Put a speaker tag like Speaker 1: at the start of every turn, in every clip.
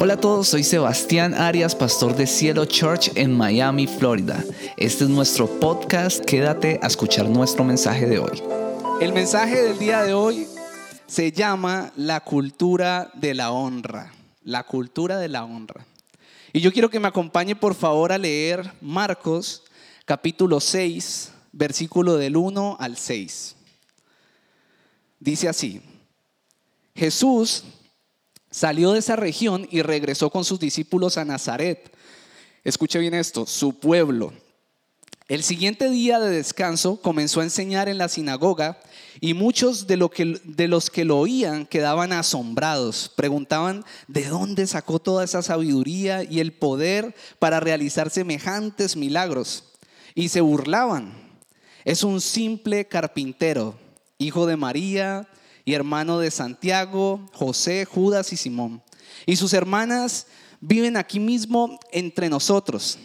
Speaker 1: Hola a todos, soy Sebastián Arias, pastor de Cielo Church en Miami, Florida. Este es nuestro podcast, quédate a escuchar nuestro mensaje de hoy.
Speaker 2: El mensaje del día de hoy se llama la cultura de la honra, la cultura de la honra. Y yo quiero que me acompañe por favor a leer Marcos capítulo 6, versículo del 1 al 6. Dice así, Jesús salió de esa región y regresó con sus discípulos a Nazaret. Escuche bien esto, su pueblo. El siguiente día de descanso comenzó a enseñar en la sinagoga y muchos de, de, los que lo oían quedaban asombrados. Preguntaban de dónde sacó toda esa sabiduría y el poder para realizar semejantes milagros. Y se burlaban. Es un simple carpintero, hijo de María y hermano de Santiago, José, Judas y Simón. Y sus hermanas viven aquí mismo entre nosotros.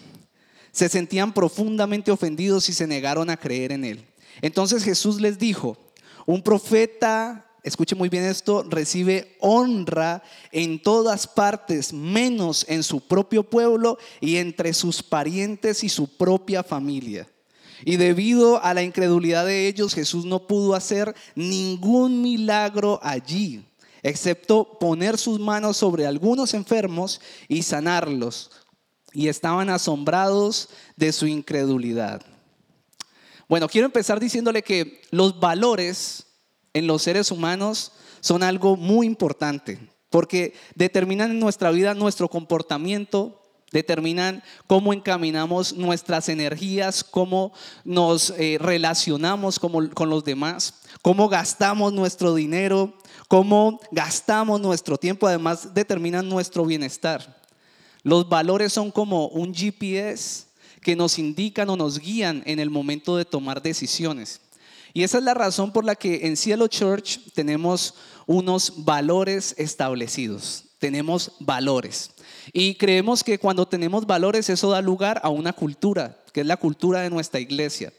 Speaker 2: Se sentían profundamente ofendidos y se negaron a creer en él. Entonces Jesús les dijo, un profeta, escuche muy bien esto, recibe honra en todas partes, menos en su propio pueblo y entre sus parientes y su propia familia. Y debido a la incredulidad de ellos, Jesús no pudo hacer ningún milagro allí, excepto poner sus manos sobre algunos enfermos y sanarlos. Y estaban asombrados de su incredulidad. Bueno, quiero empezar diciéndole que los valores en los seres humanos son algo muy importante, porque determinan en nuestra vida nuestro comportamiento, determinan cómo encaminamos nuestras energías, cómo nos eh, relacionamos con los demás, cómo gastamos nuestro dinero, cómo gastamos nuestro tiempo, además determinan nuestro bienestar. Los valores son como un GPS que nos indican o nos guían en el momento de tomar decisiones. Y esa es la razón por la que en Cielo Church tenemos unos valores establecidos. Tenemos valores. Y creemos que cuando tenemos valores eso da lugar a una cultura, que es la cultura de nuestra iglesia.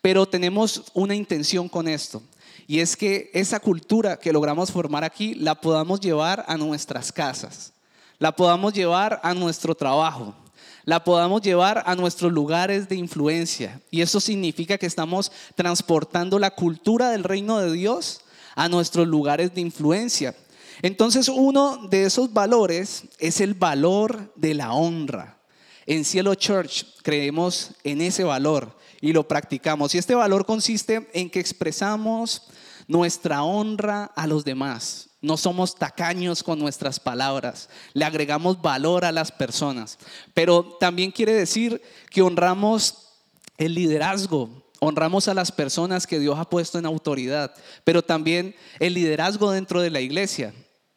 Speaker 2: Pero tenemos una intención con esto. Y es que esa cultura que logramos formar aquí la podamos llevar a nuestras casas, la podamos llevar a nuestro trabajo, la podamos llevar a nuestros lugares de influencia. Y eso significa que estamos transportando la cultura del reino de Dios a nuestros lugares de influencia. Entonces uno de esos valores es el valor de la honra. En Cielo Church creemos en ese valor y lo practicamos. Y este valor consiste en que expresamos nuestra honra a los demás. No somos tacaños con nuestras palabras, le agregamos valor a las personas. Pero también quiere decir que honramos el liderazgo, honramos a las personas que Dios ha puesto en autoridad, pero también el liderazgo dentro de la iglesia.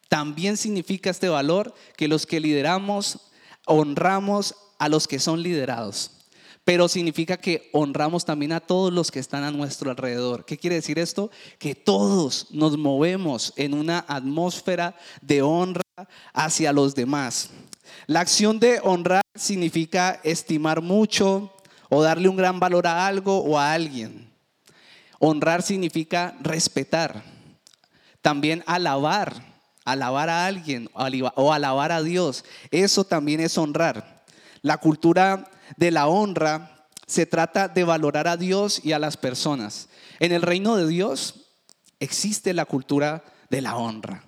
Speaker 2: También significa este valor que los que lideramos honramos a los que son liderados. Pero significa que honramos también a todos los que están a nuestro alrededor. ¿Qué quiere decir esto? Que todos nos movemos en una atmósfera de honra hacia los demás. La acción de honrar significa estimar mucho o darle un gran valor a algo o a alguien. Honrar significa respetar, también alabar alabar a alguien o alabar a Dios, eso también es honrar. La cultura de la honra se trata de valorar a Dios y a las personas. En el reino de Dios existe la cultura de la honra,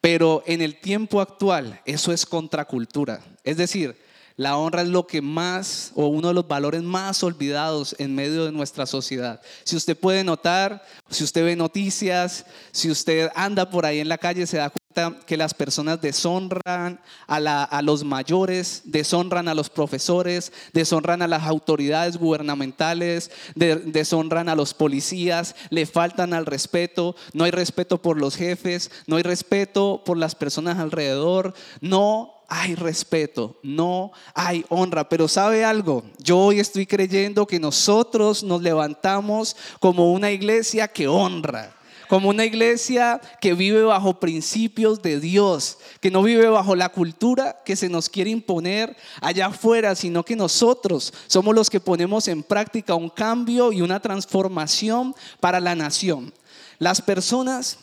Speaker 2: pero en el tiempo actual eso es contracultura. Es decir, la honra es lo que más o uno de los valores más olvidados en medio de nuestra sociedad. Si usted puede notar, si usted ve noticias, si usted anda por ahí en la calle, se da cuenta que las personas deshonran a, los mayores, deshonran a los profesores, deshonran a las autoridades gubernamentales, deshonran a los policías, le faltan al respeto, no hay respeto por los jefes, no hay respeto por las personas alrededor, no hay respeto, no hay honra. Pero ¿sabe algo? Yo hoy estoy creyendo que nosotros nos levantamos como una iglesia que honra. Como una iglesia que vive bajo principios de Dios, que no vive bajo la cultura que se nos quiere imponer allá afuera, sino que nosotros somos los que ponemos en práctica un cambio y una transformación para la nación. Las personas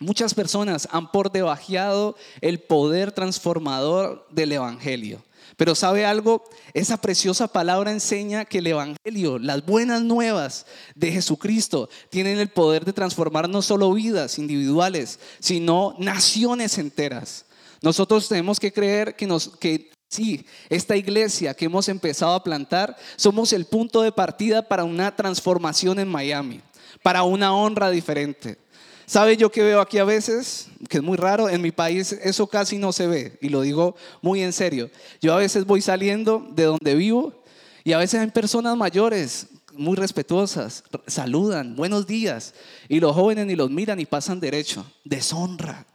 Speaker 2: Muchas personas han por debajeado el poder transformador del Evangelio. Pero ¿sabe algo? Esa preciosa palabra enseña que el Evangelio, las buenas nuevas de Jesucristo, tienen el poder de transformar no solo vidas individuales, sino naciones enteras. Nosotros tenemos que creer que, nos, que sí, esta iglesia que hemos empezado a plantar, somos el punto de partida para una transformación en Miami, para una honra diferente. ¿Sabe yo que veo aquí a veces? Que es muy raro, en mi país eso casi no se ve, y lo digo muy en serio. Yo a veces voy saliendo de donde vivo y a veces hay personas mayores, muy respetuosas, saludan, buenos días, y los jóvenes ni los miran y pasan derecho. Deshonra.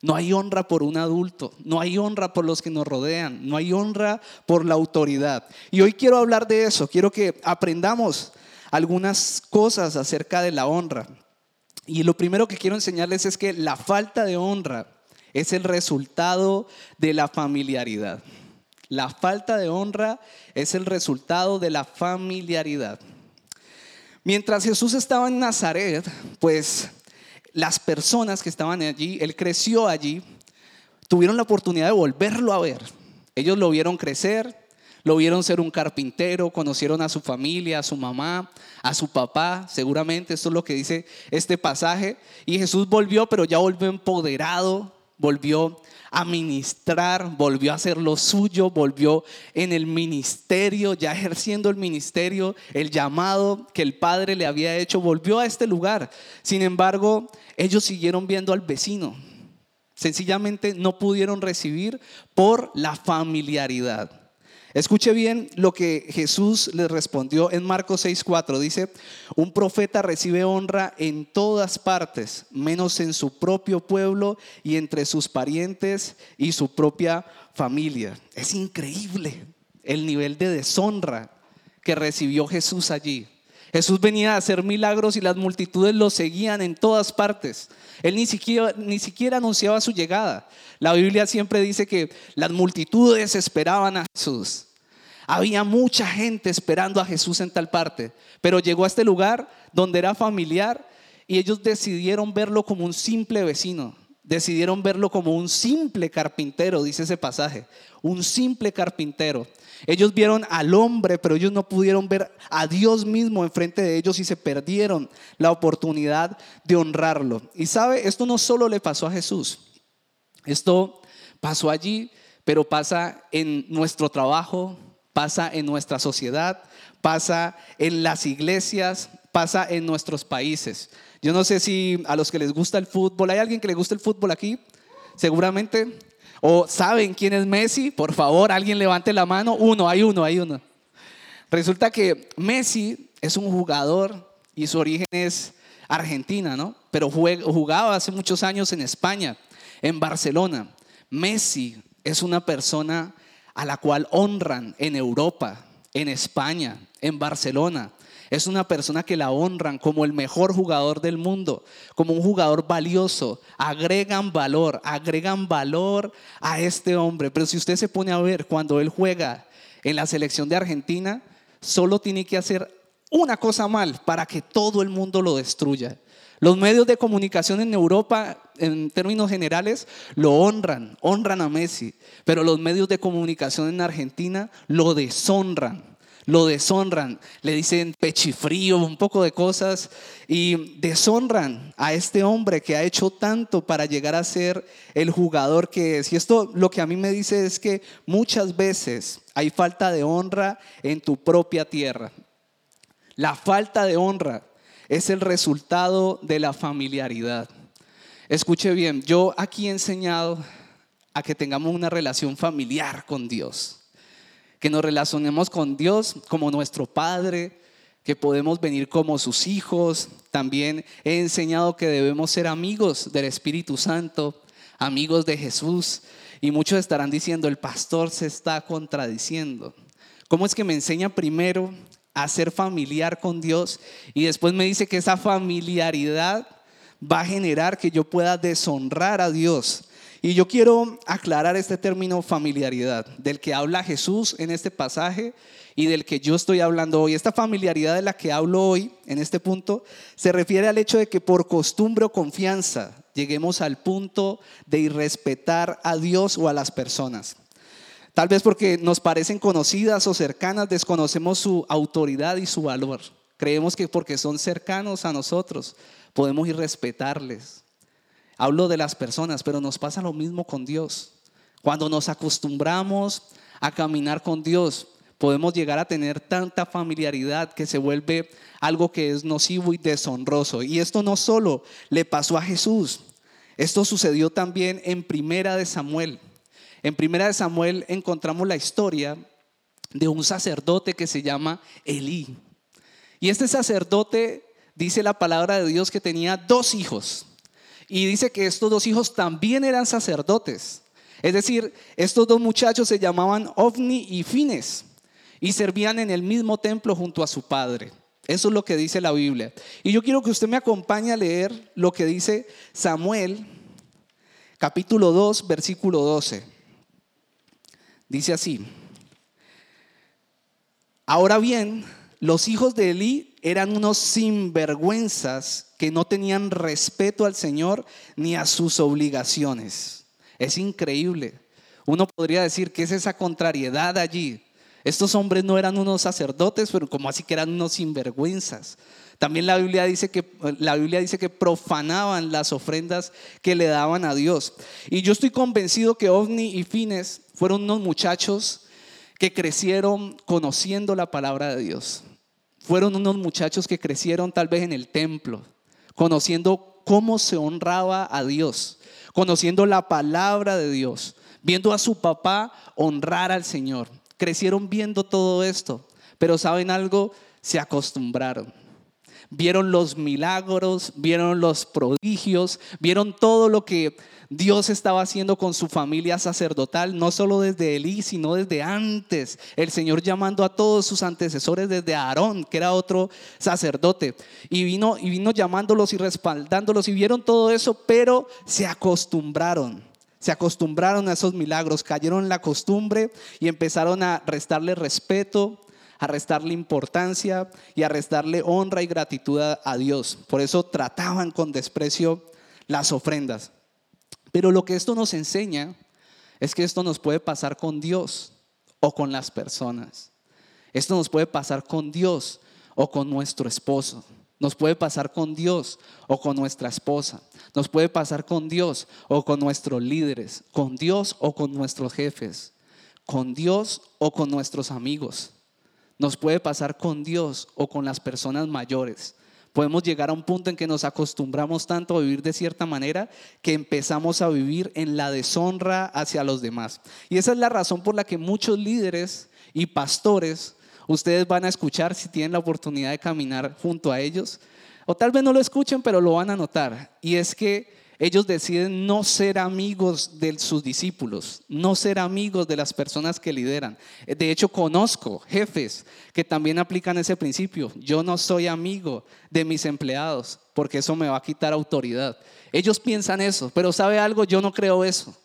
Speaker 2: No hay honra por un adulto, no hay honra por los que nos rodean, no hay honra por la autoridad. Y hoy quiero hablar de eso, quiero que aprendamos algunas cosas acerca de la honra. Y lo primero que quiero enseñarles es que la falta de honra es el resultado de la familiaridad. La falta de honra es el resultado de la familiaridad. Mientras Jesús estaba en Nazaret, pues las personas que estaban allí, él creció allí, tuvieron la oportunidad de volverlo a ver. Ellos lo vieron crecer, lo vieron ser un carpintero, conocieron a su familia, a su mamá, a su papá, seguramente, esto es lo que dice este pasaje. Y Jesús volvió, pero ya volvió empoderado, volvió a ministrar, volvió a hacer lo suyo, volvió en el ministerio, ya ejerciendo el ministerio, el llamado que el Padre le había hecho, volvió a este lugar. Sin embargo, ellos siguieron viendo al vecino. Sencillamente no pudieron recibir por la familiaridad. Escuche bien lo que Jesús les respondió en Marcos 6:4. Dice, un profeta recibe honra en todas partes, menos en su propio pueblo y entre sus parientes y su propia familia. Es increíble el nivel de deshonra que recibió Jesús allí. Jesús venía a hacer milagros y las multitudes lo seguían en todas partes. Él ni siquiera, anunciaba su llegada. La Biblia siempre dice que las multitudes esperaban a Jesús. Había mucha gente esperando a Jesús en tal parte, pero llegó a este lugar donde era familiar y ellos decidieron verlo como un simple vecino, decidieron verlo como un simple carpintero, dice ese pasaje, un simple carpintero. Ellos vieron al hombre, pero ellos no pudieron ver a Dios mismo enfrente de ellos y se perdieron la oportunidad de honrarlo. Y sabe, esto no solo le pasó a Jesús, esto pasó allí, pero pasa en nuestro trabajo, pasa en nuestra sociedad, pasa en las iglesias, pasa en nuestros países. Yo no sé si a los que les gusta el fútbol, ¿hay alguien que le gusta el fútbol aquí? Seguramente. ¿O saben quién es Messi? Por favor, alguien levante la mano. Uno, hay uno, hay uno. Resulta que Messi es un jugador y su origen es Argentina, ¿no? Pero jugaba hace muchos años en España, en Barcelona. Messi es una persona a la cual honran en Europa, en España, en Barcelona. Es una persona que la honran como el mejor jugador del mundo, como un jugador valioso. Agregan valor, agregan valor a este hombre. Pero si usted se pone a ver cuando él juega en la selección de Argentina, solo tiene que hacer una cosa mal para que todo el mundo lo destruya. Los medios de comunicación en Europa, en términos generales, lo honran, honran a Messi, pero los medios de comunicación en Argentina lo deshonran, lo deshonran, le dicen pechifrío, un poco de cosas, y deshonran a este hombre que ha hecho tanto para llegar a ser el jugador que es. Y esto lo que a mí me dice es que muchas veces hay falta de honra en tu propia tierra. La falta de honra es el resultado de la familiaridad. Escuche bien, yo aquí he enseñado a que tengamos una relación familiar con Dios, que nos relacionemos con Dios como nuestro Padre, que podemos venir como sus hijos. También he enseñado que debemos ser amigos del Espíritu Santo, amigos de Jesús. Y muchos estarán diciendo, el pastor se está contradiciendo. ¿Cómo es que me enseña primero a ser familiar con Dios y después me dice que esa familiaridad va a generar que yo pueda deshonrar a Dios. Y yo quiero aclarar este término familiaridad, del que habla Jesús en este pasaje y del que yo estoy hablando hoy. Esta familiaridad de la que hablo hoy, en este punto, se refiere al hecho de que por costumbre o confianza lleguemos al punto de irrespetar a Dios o a las personas. Tal vez porque nos parecen conocidas o cercanas, desconocemos su autoridad y su valor. Creemos que porque son cercanos a nosotros, podemos irrespetarles. Hablo de las personas, pero nos pasa lo mismo con Dios. Cuando nos acostumbramos a caminar con Dios, podemos llegar a tener tanta familiaridad que se vuelve algo que es nocivo y deshonroso. Y esto no solo le pasó a Jesús, esto sucedió también en Primera de Samuel. En Primera de Samuel encontramos la historia de un sacerdote que se llama Elí. Y este sacerdote dice la palabra de Dios que tenía dos hijos. Y dice que estos dos hijos también eran sacerdotes. Es decir, estos dos muchachos se llamaban Ovni y Fines y servían en el mismo templo junto a su padre. Eso es lo que dice la Biblia. Y yo quiero que usted me acompañe a leer lo que dice Samuel, capítulo 2, versículo 12. Dice así. Ahora bien, los hijos de Elí eran unos sinvergüenzas que no tenían respeto al Señor ni a sus obligaciones. Es increíble. Uno podría decir que es esa contrariedad allí. Estos hombres no eran unos sacerdotes, pero como así que eran unos sinvergüenzas. También la Biblia dice que la Biblia dice que profanaban las ofrendas que le daban a Dios. Y yo estoy convencido que Ovni y Fines fueron unos muchachos que crecieron conociendo la palabra de Dios. Fueron unos muchachos que crecieron tal vez en el templo, conociendo cómo se honraba a Dios, conociendo la palabra de Dios, viendo a su papá honrar al Señor crecieron viendo todo esto, pero ¿saben algo? Se acostumbraron. Vieron los milagros, vieron los prodigios, vieron todo lo que Dios estaba haciendo con su familia sacerdotal, no solo desde Elí, sino desde antes. El Señor llamando a todos sus antecesores desde Aarón, que era otro sacerdote, y vino y vino llamándolos y respaldándolos y vieron todo eso, pero se acostumbraron se acostumbraron a esos milagros, cayeron en la costumbre y empezaron a restarle respeto, a restarle importancia y a restarle honra y gratitud a Dios. Por eso trataban con desprecio las ofrendas. Pero lo que esto nos enseña es que esto nos puede pasar con Dios o con las personas. Esto nos puede pasar con Dios o con nuestro esposo. Nos puede pasar con Dios o con nuestra esposa. Nos puede pasar con Dios o con nuestros líderes. Con Dios o con nuestros jefes. Con Dios o con nuestros amigos. Nos puede pasar con Dios o con las personas mayores. Podemos llegar a un punto en que nos acostumbramos tanto a vivir de cierta manera que empezamos a vivir en la deshonra hacia los demás. Y esa es la razón por la que muchos líderes y pastores ustedes van a escuchar si tienen la oportunidad de caminar junto a ellos. O tal vez no lo escuchen, pero lo van a notar. Y es que ellos deciden no ser amigos de sus discípulos, no ser amigos de las personas que lideran. De hecho, conozco jefes que también aplican ese principio. Yo no soy amigo de mis empleados porque eso me va a quitar autoridad. Ellos piensan eso, pero ¿sabe algo? Yo no creo eso.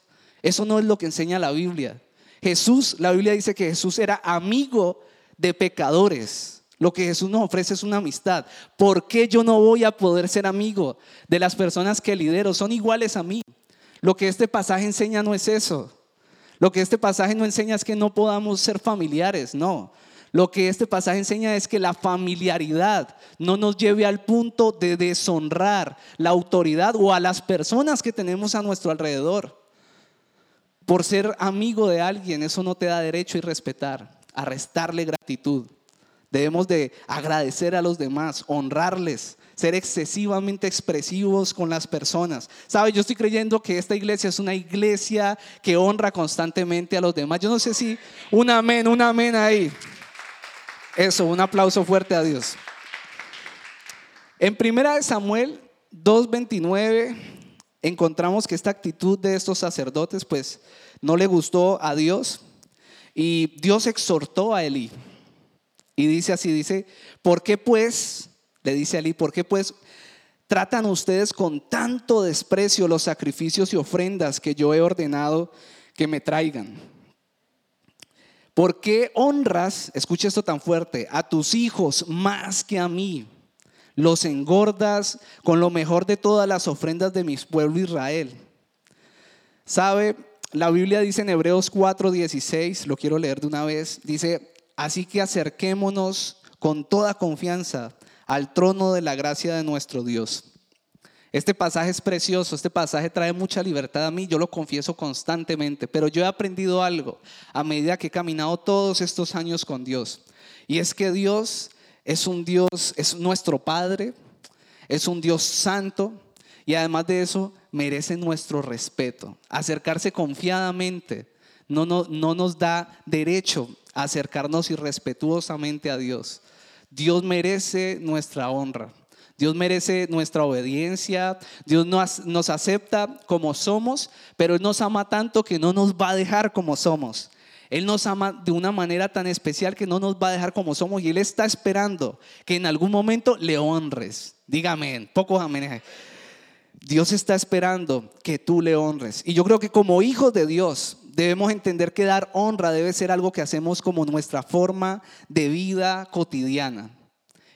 Speaker 2: Eso no es lo que enseña la Biblia. Jesús, la Biblia dice que Jesús era amigo de pecadores. Lo que Jesús nos ofrece es una amistad. ¿Por qué yo no voy a poder ser amigo de las personas que lidero? Son iguales a mí. Lo que este pasaje enseña no es eso. Lo que este pasaje no enseña es que no podamos ser familiares, no. Lo que este pasaje enseña es que la familiaridad no nos lleve al punto de deshonrar la autoridad o a las personas que tenemos a nuestro alrededor. Por ser amigo de alguien, eso no te da derecho y respetar a restarle gratitud. Debemos de agradecer a los demás, honrarles, ser excesivamente expresivos con las personas. ¿Sabe? Yo estoy creyendo que esta iglesia es una iglesia que honra constantemente a los demás. Yo no sé si un amén, un amén ahí. Eso, un aplauso fuerte a Dios. En primera de Samuel 2:29 encontramos que esta actitud de estos sacerdotes pues no le gustó a Dios y Dios exhortó a Elí. Y dice así, dice, ¿por qué pues, le dice a Elí, ¿por qué pues tratan ustedes con tanto desprecio los sacrificios y ofrendas que yo he ordenado que me traigan? ¿Por qué honras, escucha esto tan fuerte, a tus hijos más que a mí? los engordas con lo mejor de todas las ofrendas de mi pueblo Israel. ¿Sabe? La Biblia dice en Hebreos 4:16, lo quiero leer de una vez, dice, así que acerquémonos con toda confianza al trono de la gracia de nuestro Dios. Este pasaje es precioso, este pasaje trae mucha libertad a mí, yo lo confieso constantemente, pero yo he aprendido algo a medida que he caminado todos estos años con Dios. Y es que Dios es un Dios, es nuestro Padre, es un Dios santo y además de eso merece nuestro respeto. Acercarse confiadamente no, no, no nos da derecho acercarnos irrespetuosamente a Dios. Dios merece nuestra honra. Dios merece nuestra obediencia, Dios nos, acepta como somos, pero Él nos ama tanto que no nos va a dejar como somos. Él nos ama de una manera tan especial que no nos va a dejar como somos y Él está esperando que en algún momento le honres. Dígame, pocos amén. Dios está esperando que tú le honres. Y yo creo que como hijos de Dios debemos entender que dar honra debe ser algo que hacemos como nuestra forma de vida cotidiana.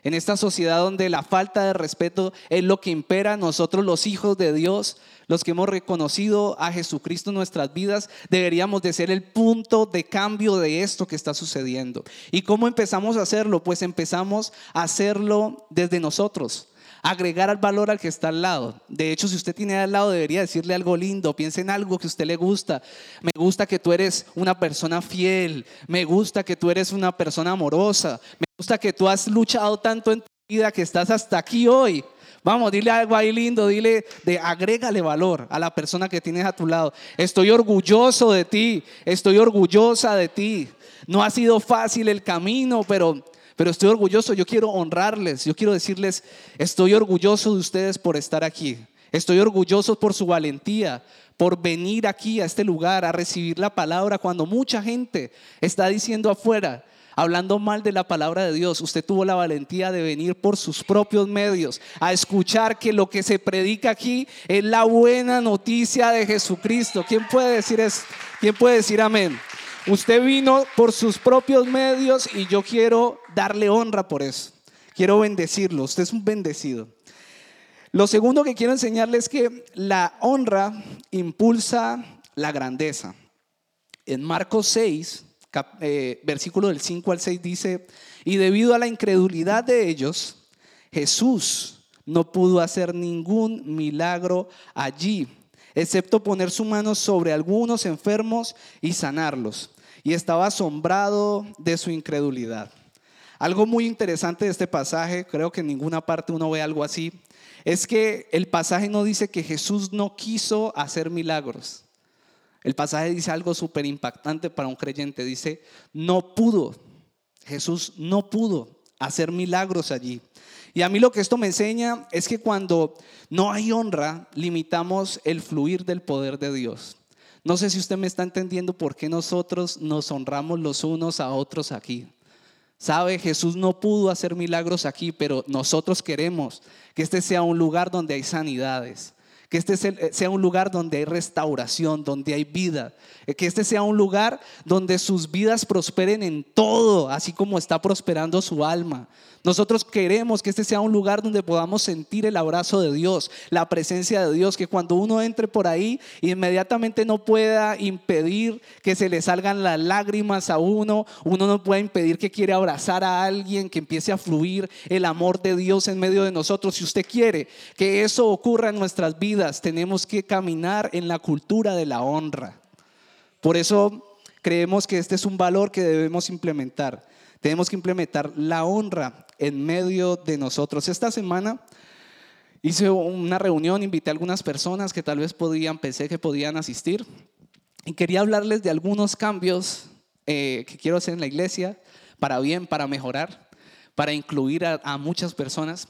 Speaker 2: En esta sociedad donde la falta de respeto es lo que impera, nosotros los hijos de Dios, los que hemos reconocido a Jesucristo en nuestras vidas, deberíamos de ser el punto de cambio de esto que está sucediendo. ¿Y cómo empezamos a hacerlo? Pues empezamos a hacerlo desde nosotros agregar al valor al que está al lado. De hecho, si usted tiene al lado, debería decirle algo lindo, piense en algo que a usted le gusta. Me gusta que tú eres una persona fiel, me gusta que tú eres una persona amorosa, me gusta que tú has luchado tanto en tu vida que estás hasta aquí hoy. Vamos, dile algo ahí lindo, dile de agrégale valor a la persona que tienes a tu lado. Estoy orgulloso de ti, estoy orgullosa de ti. No ha sido fácil el camino, pero pero estoy orgulloso, yo quiero honrarles, yo quiero decirles, estoy orgulloso de ustedes por estar aquí. Estoy orgulloso por su valentía, por venir aquí a este lugar a recibir la palabra cuando mucha gente está diciendo afuera, hablando mal de la palabra de Dios. Usted tuvo la valentía de venir por sus propios medios a escuchar que lo que se predica aquí es la buena noticia de Jesucristo. ¿Quién puede decir eso? ¿Quién puede decir amén? Usted vino por sus propios medios y yo quiero darle honra por eso. Quiero bendecirlo. Usted es un bendecido. Lo segundo que quiero enseñarle es que la honra impulsa la grandeza. En Marcos 6, eh, versículo del 5 al 6 dice, y debido a la incredulidad de ellos, Jesús no pudo hacer ningún milagro allí, excepto poner su mano sobre algunos enfermos y sanarlos y estaba asombrado de su incredulidad. Algo muy interesante de este pasaje, creo que en ninguna parte uno ve algo así, es que el pasaje no dice que Jesús no quiso hacer milagros. El pasaje dice algo súper impactante para un creyente. Dice, no pudo. Jesús no pudo hacer milagros allí. Y a mí lo que esto me enseña es que cuando no hay honra, limitamos el fluir del poder de Dios. No sé si usted me está entendiendo por qué nosotros nos honramos los unos a otros aquí. Sabe, Jesús no pudo hacer milagros aquí, pero nosotros queremos que este sea un lugar donde hay sanidades, que este sea un lugar donde hay restauración, donde hay vida, que este sea un lugar donde sus vidas prosperen en todo, así como está prosperando su alma. Nosotros queremos que este sea un lugar donde podamos sentir el abrazo de Dios, la presencia de Dios, que cuando uno entre por ahí, inmediatamente no pueda impedir que se le salgan las lágrimas a uno, uno no puede impedir que quiere abrazar a alguien, que empiece a fluir el amor de Dios en medio de nosotros. Si usted quiere que eso ocurra en nuestras vidas, tenemos que caminar en la cultura de la honra. Por eso creemos que este es un valor que debemos implementar. Tenemos que implementar la honra en medio de nosotros. Esta semana hice una reunión, invité a algunas personas que tal vez podían, pensé que podían asistir, y quería hablarles de algunos cambios eh, que quiero hacer en la iglesia, para bien, para mejorar, para incluir a, a muchas personas.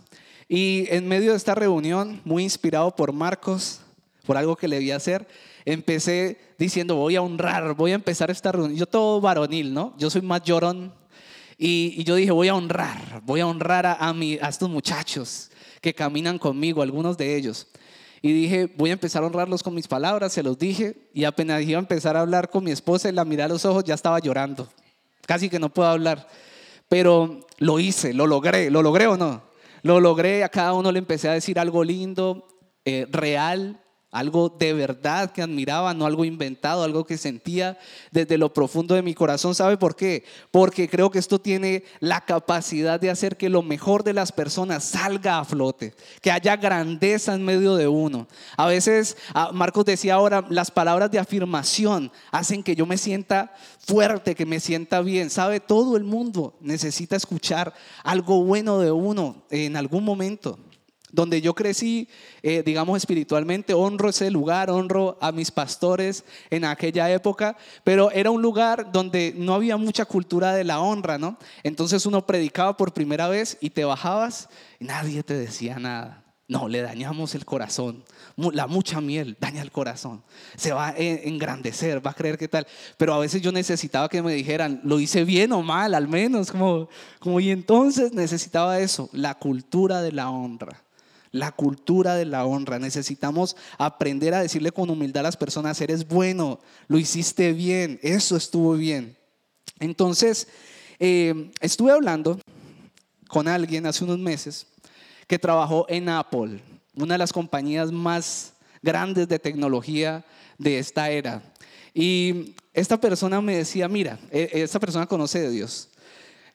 Speaker 2: Y en medio de esta reunión, muy inspirado por Marcos, por algo que le vi hacer, empecé diciendo, voy a honrar, voy a empezar esta reunión. Yo todo varonil, ¿no? Yo soy más llorón y, yo dije, voy a honrar, voy a honrar a, a, a estos muchachos que caminan conmigo, algunos de ellos. Y dije, voy a empezar a honrarlos con mis palabras, se los dije, y apenas iba a empezar a hablar con mi esposa y la miré a los ojos, ya estaba llorando. Casi que no puedo hablar. Pero lo hice, lo logré, ¿lo logré o no? Lo logré, a cada uno le empecé a decir algo lindo, eh, real, algo de verdad que admiraba, no algo inventado, algo que sentía desde lo profundo de mi corazón. ¿Sabe por qué? Porque creo que esto tiene la capacidad de hacer que lo mejor de las personas salga a flote, que haya grandeza en medio de uno. A veces, ah, Marcos decía ahora, las palabras de afirmación hacen que yo me sienta fuerte, que me sienta bien. ¿Sabe? Todo el mundo necesita escuchar algo bueno de uno en algún momento donde yo crecí, eh, digamos espiritualmente, honro ese lugar, honro a mis pastores en aquella época, pero era un lugar donde no había mucha cultura de la honra, ¿no? Entonces uno predicaba por primera vez y te bajabas y nadie te decía nada. No, le dañamos el corazón. La mucha miel daña el corazón. Se va a engrandecer, va a creer qué tal. Pero a veces yo necesitaba que me dijeran, lo hice bien o mal, al menos. Como, como y entonces necesitaba eso, la cultura de la honra la cultura de la honra. Necesitamos aprender a decirle con humildad a las personas, eres bueno, lo hiciste bien, eso estuvo bien. Entonces, eh, estuve hablando con alguien hace unos meses que trabajó en Apple, una de las compañías más grandes de tecnología de esta era. Y esta persona me decía, mira, e, esta persona conoce de Dios.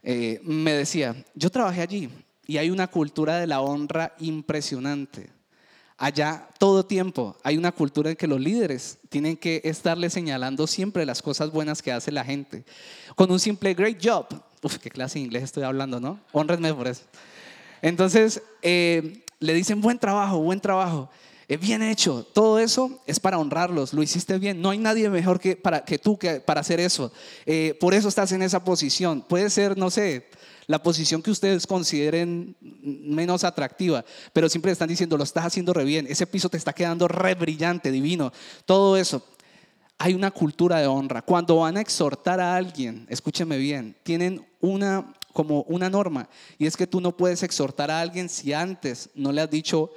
Speaker 2: Eh, me decía, yo trabajé allí y hay una cultura de la honra impresionante. Allá todo tiempo hay una cultura en que los líderes tienen que estarle señalando siempre las cosas buenas que hace la gente. Con un simple great job. Uf, qué clase de inglés estoy hablando, ¿no? Honrenme por eso. Entonces, eh, le dicen buen trabajo, buen trabajo. Eh, bien hecho. Todo eso es para honrarlos. Lo hiciste bien. No hay nadie mejor que, para, que tú para hacer eso. Eh, por eso estás en esa posición. Puede ser, no sé, la posición que ustedes consideren menos atractiva, pero siempre están diciendo, lo estás haciendo re bien, ese piso te está quedando re brillante, divino, todo eso. Hay una cultura de honra. Cuando van a exhortar a alguien, escúcheme bien, tienen una como una norma y es que tú no puedes exhortar a alguien si antes no le has dicho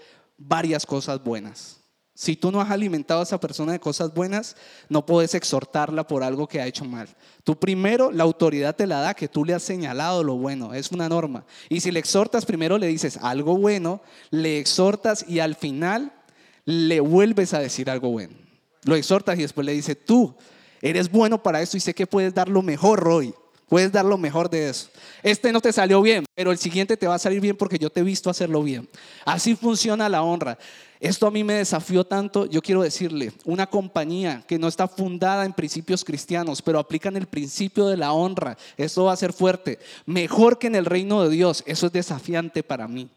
Speaker 2: varias cosas buenas. Si tú no has alimentado a esa persona de cosas buenas, no puedes exhortarla por algo que ha hecho mal. Tú primero, la autoridad te la da que tú le has señalado lo bueno, es una norma. Y si le exhortas, primero le dices algo bueno, le exhortas y al final le vuelves a decir algo bueno. Lo exhortas y después le dices, tú eres bueno para esto y sé que puedes dar lo mejor hoy. Puedes dar lo mejor de eso. Este no te salió bien, pero el siguiente te va a salir bien porque yo te he visto hacerlo bien. Así funciona la honra. Esto a mí me desafió tanto, yo quiero decirle, una compañía que no está fundada en principios cristianos, pero aplican el principio de la honra, eso va a ser fuerte, mejor que en el reino de Dios, eso es desafiante para mí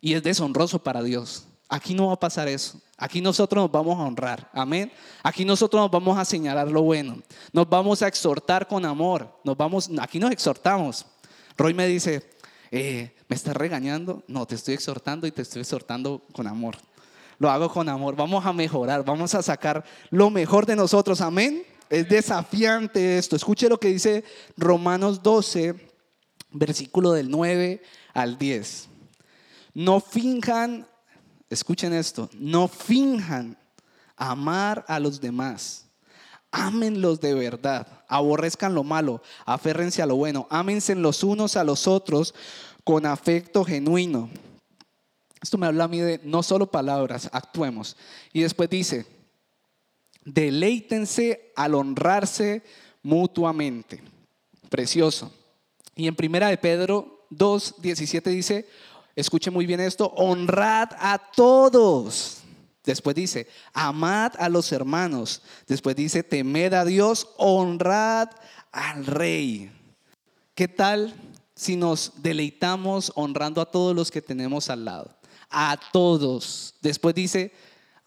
Speaker 2: y es deshonroso para Dios. Aquí no va a pasar eso. Aquí nosotros nos vamos a honrar. Amén. Aquí nosotros nos vamos a señalar lo bueno. Nos vamos a exhortar con amor. Nos vamos, aquí nos exhortamos. Roy me dice, eh, ¿me estás regañando? No, te estoy exhortando y te estoy exhortando con amor. Lo hago con amor. Vamos a mejorar, vamos a sacar lo mejor de nosotros. Amén. Es desafiante esto. Escuche lo que dice Romanos 12, versículo del 9 al 10. No finjan, escuchen esto, no finjan amar a los demás. Ámenlos de verdad, aborrezcan lo malo, aférrense a lo bueno, ámense los unos a los otros con afecto genuino. Esto me habla a mí de no solo palabras, actuemos. Y después dice, deleítense al honrarse mutuamente. Precioso. Y en primera de Pedro 2, 17 dice, escuche muy bien esto, honrad a todos Después dice, amad a los hermanos. Después dice, temed a Dios, honrad al rey. ¿Qué tal si nos deleitamos honrando a todos los que tenemos al lado? A todos. Después dice,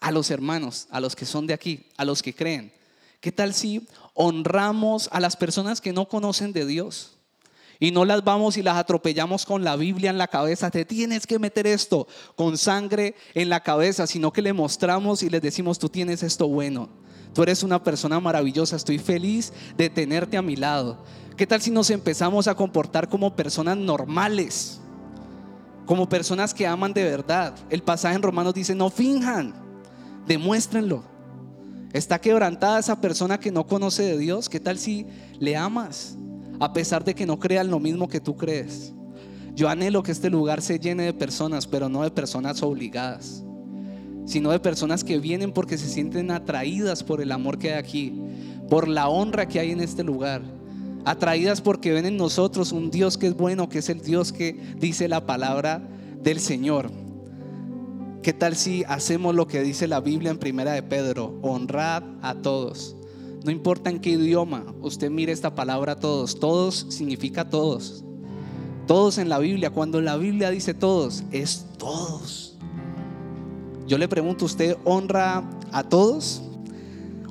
Speaker 2: a los hermanos, a los que son de aquí, a los que creen. ¿Qué tal si honramos a las personas que no conocen de Dios? Y no las vamos y las atropellamos con la Biblia en la cabeza. Te tienes que meter esto con sangre en la cabeza, sino que le mostramos y les decimos, tú tienes esto bueno. Tú eres una persona maravillosa. Estoy feliz de tenerte a mi lado. ¿Qué tal si nos empezamos a comportar como personas normales? Como personas que aman de verdad. El pasaje en Romanos dice, no finjan, demuéstrenlo. Está quebrantada esa persona que no conoce de Dios. ¿Qué tal si le amas? A pesar de que no crean lo mismo que tú crees. Yo anhelo que este lugar se llene de personas, pero no de personas obligadas, sino de personas que vienen porque se sienten atraídas por el amor que hay aquí, por la honra que hay en este lugar, atraídas porque ven en nosotros un Dios que es bueno, que es el Dios que dice la palabra del Señor. ¿Qué tal si hacemos lo que dice la Biblia en Primera de Pedro? Honrad a todos. No importa en qué idioma usted mire esta palabra todos. Todos significa todos. Todos en la Biblia. Cuando la Biblia dice todos, es todos. Yo le pregunto, ¿usted honra a todos?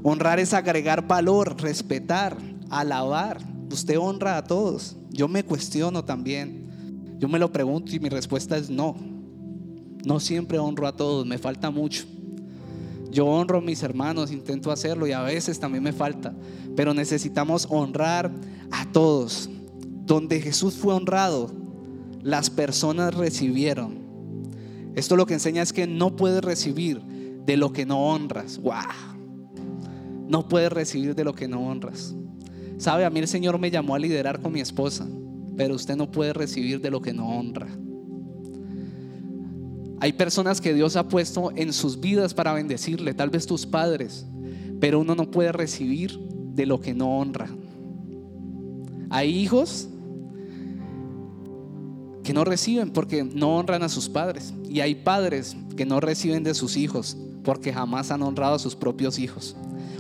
Speaker 2: Honrar es agregar valor, respetar, alabar. Usted honra a todos. Yo me cuestiono también. Yo me lo pregunto y mi respuesta es no. No siempre honro a todos, me falta mucho. Yo honro a mis hermanos, intento hacerlo y a veces también me falta, pero necesitamos honrar a todos. Donde Jesús fue honrado, las personas recibieron. Esto lo que enseña es que no puedes recibir de lo que no honras. ¡Wow! No puedes recibir de lo que no honras. Sabe, a mí el Señor me llamó a liderar con mi esposa, pero usted no puede recibir de lo que no honra. Hay personas que Dios ha puesto en sus vidas para bendecirle, tal vez tus padres, pero uno no puede recibir de lo que no honra. Hay hijos que no reciben porque no honran a sus padres. Y hay padres que no reciben de sus hijos porque jamás han honrado a sus propios hijos.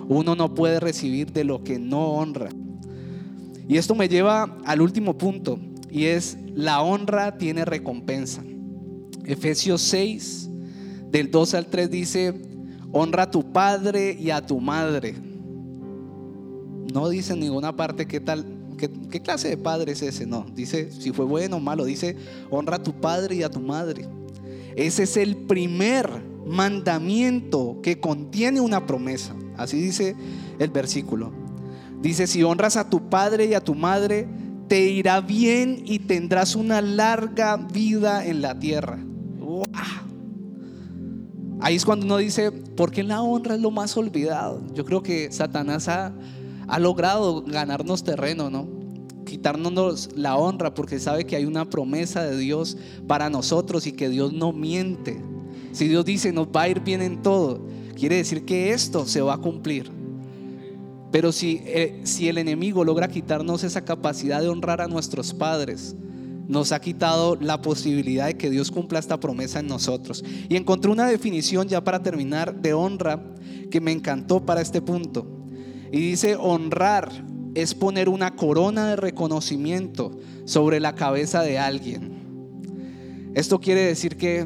Speaker 2: Uno no puede recibir de lo que no honra. Y esto me lleva al último punto, y es la honra tiene recompensa. Efesios 6, del 2 al 3 dice, honra a tu padre y a tu madre. No dice en ninguna parte qué tal, qué, qué clase de padre es ese, no. Dice si fue bueno o malo, dice honra a tu padre y a tu madre. Ese es el primer mandamiento que contiene una promesa. Así dice el versículo. Dice, si honras a tu padre y a tu madre, te irá bien y tendrás una larga vida en la tierra. Ahí es cuando uno dice, ¿por qué la honra es lo más olvidado? Yo creo que Satanás ha, ha logrado ganarnos terreno, ¿no? Quitarnos la honra porque sabe que hay una promesa de Dios para nosotros y que Dios no miente. Si Dios dice nos va a ir bien en todo, quiere decir que esto se va a cumplir. Pero si, eh, si el enemigo logra quitarnos esa capacidad de honrar a nuestros padres, nos ha quitado la posibilidad de que Dios cumpla esta promesa en nosotros. Y encontré una definición ya para terminar de honra que me encantó para este punto. Y dice, honrar es poner una corona de reconocimiento sobre la cabeza de alguien. Esto quiere decir que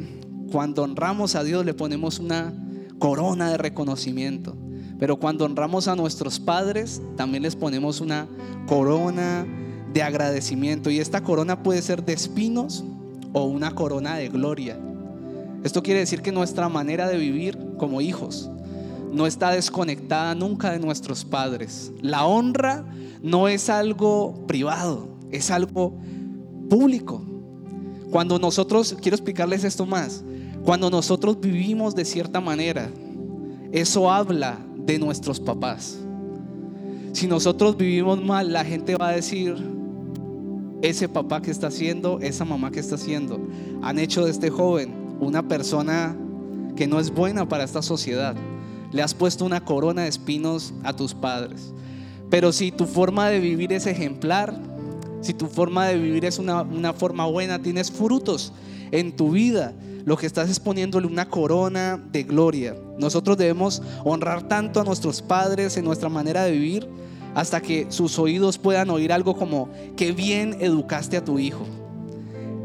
Speaker 2: cuando honramos a Dios le ponemos una corona de reconocimiento. Pero cuando honramos a nuestros padres, también les ponemos una corona de agradecimiento. Y esta corona puede ser de espinos o una corona de gloria. Esto quiere decir que nuestra manera de vivir como hijos no está desconectada nunca de nuestros padres. La honra no es algo privado, es algo público. Cuando nosotros, quiero explicarles esto más, cuando nosotros vivimos de cierta manera, eso habla de nuestros papás. Si nosotros vivimos mal, la gente va a decir, ese papá que está haciendo, esa mamá que está haciendo, han hecho de este joven una persona que no es buena para esta sociedad. Le has puesto una corona de espinos a tus padres. Pero si tu forma de vivir es ejemplar, si tu forma de vivir es una, una forma buena, tienes frutos en tu vida, lo que estás es poniéndole una corona de gloria. Nosotros debemos honrar tanto a nuestros padres en nuestra manera de vivir hasta que sus oídos puedan oír algo como, que bien educaste a tu hijo.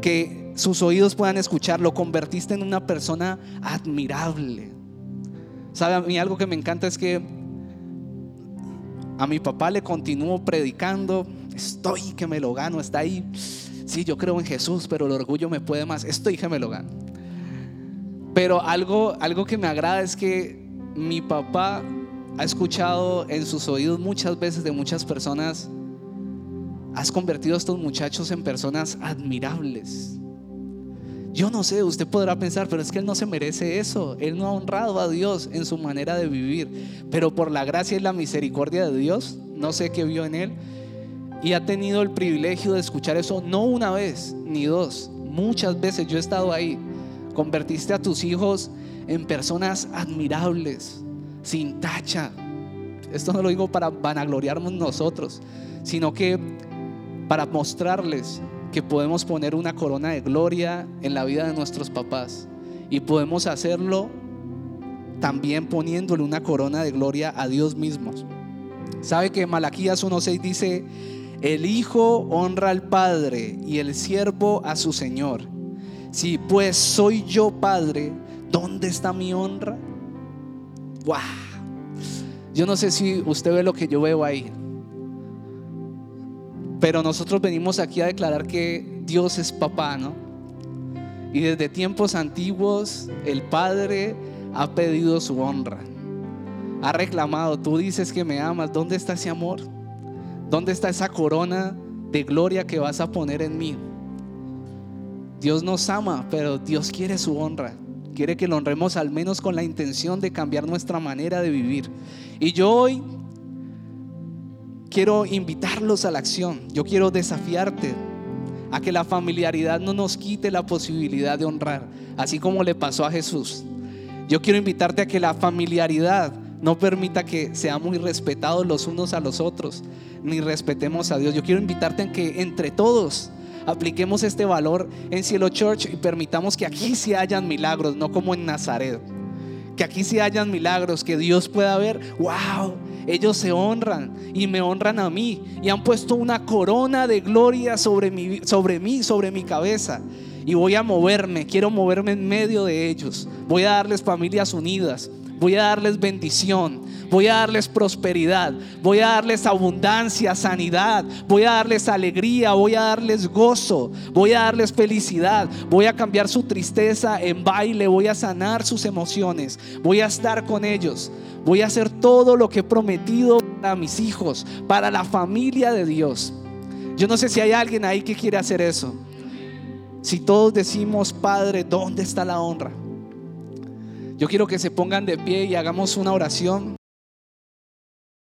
Speaker 2: Que sus oídos puedan escuchar, lo convertiste en una persona admirable. ¿Sabe? A mí algo que me encanta es que a mi papá le continúo predicando, estoy que me lo gano, está ahí. Sí, yo creo en Jesús, pero el orgullo me puede más, estoy que me lo gano. Pero algo, algo que me agrada es que mi papá ha escuchado en sus oídos muchas veces de muchas personas, has convertido a estos muchachos en personas admirables. Yo no sé, usted podrá pensar, pero es que él no se merece eso. Él no ha honrado a Dios en su manera de vivir. Pero por la gracia y la misericordia de Dios, no sé qué vio en él, y ha tenido el privilegio de escuchar eso no una vez ni dos, muchas veces yo he estado ahí. Convertiste a tus hijos en personas admirables, sin tacha. Esto no lo digo para vanagloriarnos nosotros, sino que para mostrarles que podemos poner una corona de gloria en la vida de nuestros papás y podemos hacerlo también poniéndole una corona de gloria a Dios mismo. ¿Sabe que Malaquías 1.6 dice, el Hijo honra al Padre y el siervo a su Señor? Si pues soy yo Padre, ¿dónde está mi honra? ¡Wow! Yo no sé si usted ve lo que yo veo ahí. Pero nosotros venimos aquí a declarar que Dios es papá, ¿no? Y desde tiempos antiguos el Padre ha pedido su honra. Ha reclamado, tú dices que me amas, ¿dónde está ese amor? ¿Dónde está esa corona de gloria que vas a poner en mí? Dios nos ama, pero Dios quiere su honra. Quiere que lo honremos al menos con la intención de cambiar nuestra manera de vivir. Y yo hoy quiero invitarlos a la acción. Yo quiero desafiarte a que la familiaridad no nos quite la posibilidad de honrar, así como le pasó a Jesús. Yo quiero invitarte a que la familiaridad no permita que seamos irrespetados los unos a los otros, ni respetemos a Dios. Yo quiero invitarte a que entre todos apliquemos este valor en Cielo Church y permitamos que aquí se hayan milagros, no como en Nazaret. Que aquí se hayan milagros, que Dios pueda ver, wow, ellos se honran y me honran a mí y han puesto una corona de gloria sobre, sobre mí, sobre mi cabeza. Y voy a moverme, quiero moverme en medio de ellos. Voy a darles familias unidas, voy a darles bendición, voy a darles prosperidad, voy a darles abundancia, sanidad, voy a darles alegría, voy a darles gozo, voy a darles felicidad, voy a cambiar su tristeza en baile, voy a sanar sus emociones, voy a estar con ellos, voy a hacer todo lo que he prometido para mis hijos, para la familia de Dios. Yo no sé si hay alguien ahí que quiere hacer eso. Si todos decimos, Padre, ¿dónde está la honra? Yo quiero que se pongan de pie y hagamos una oración.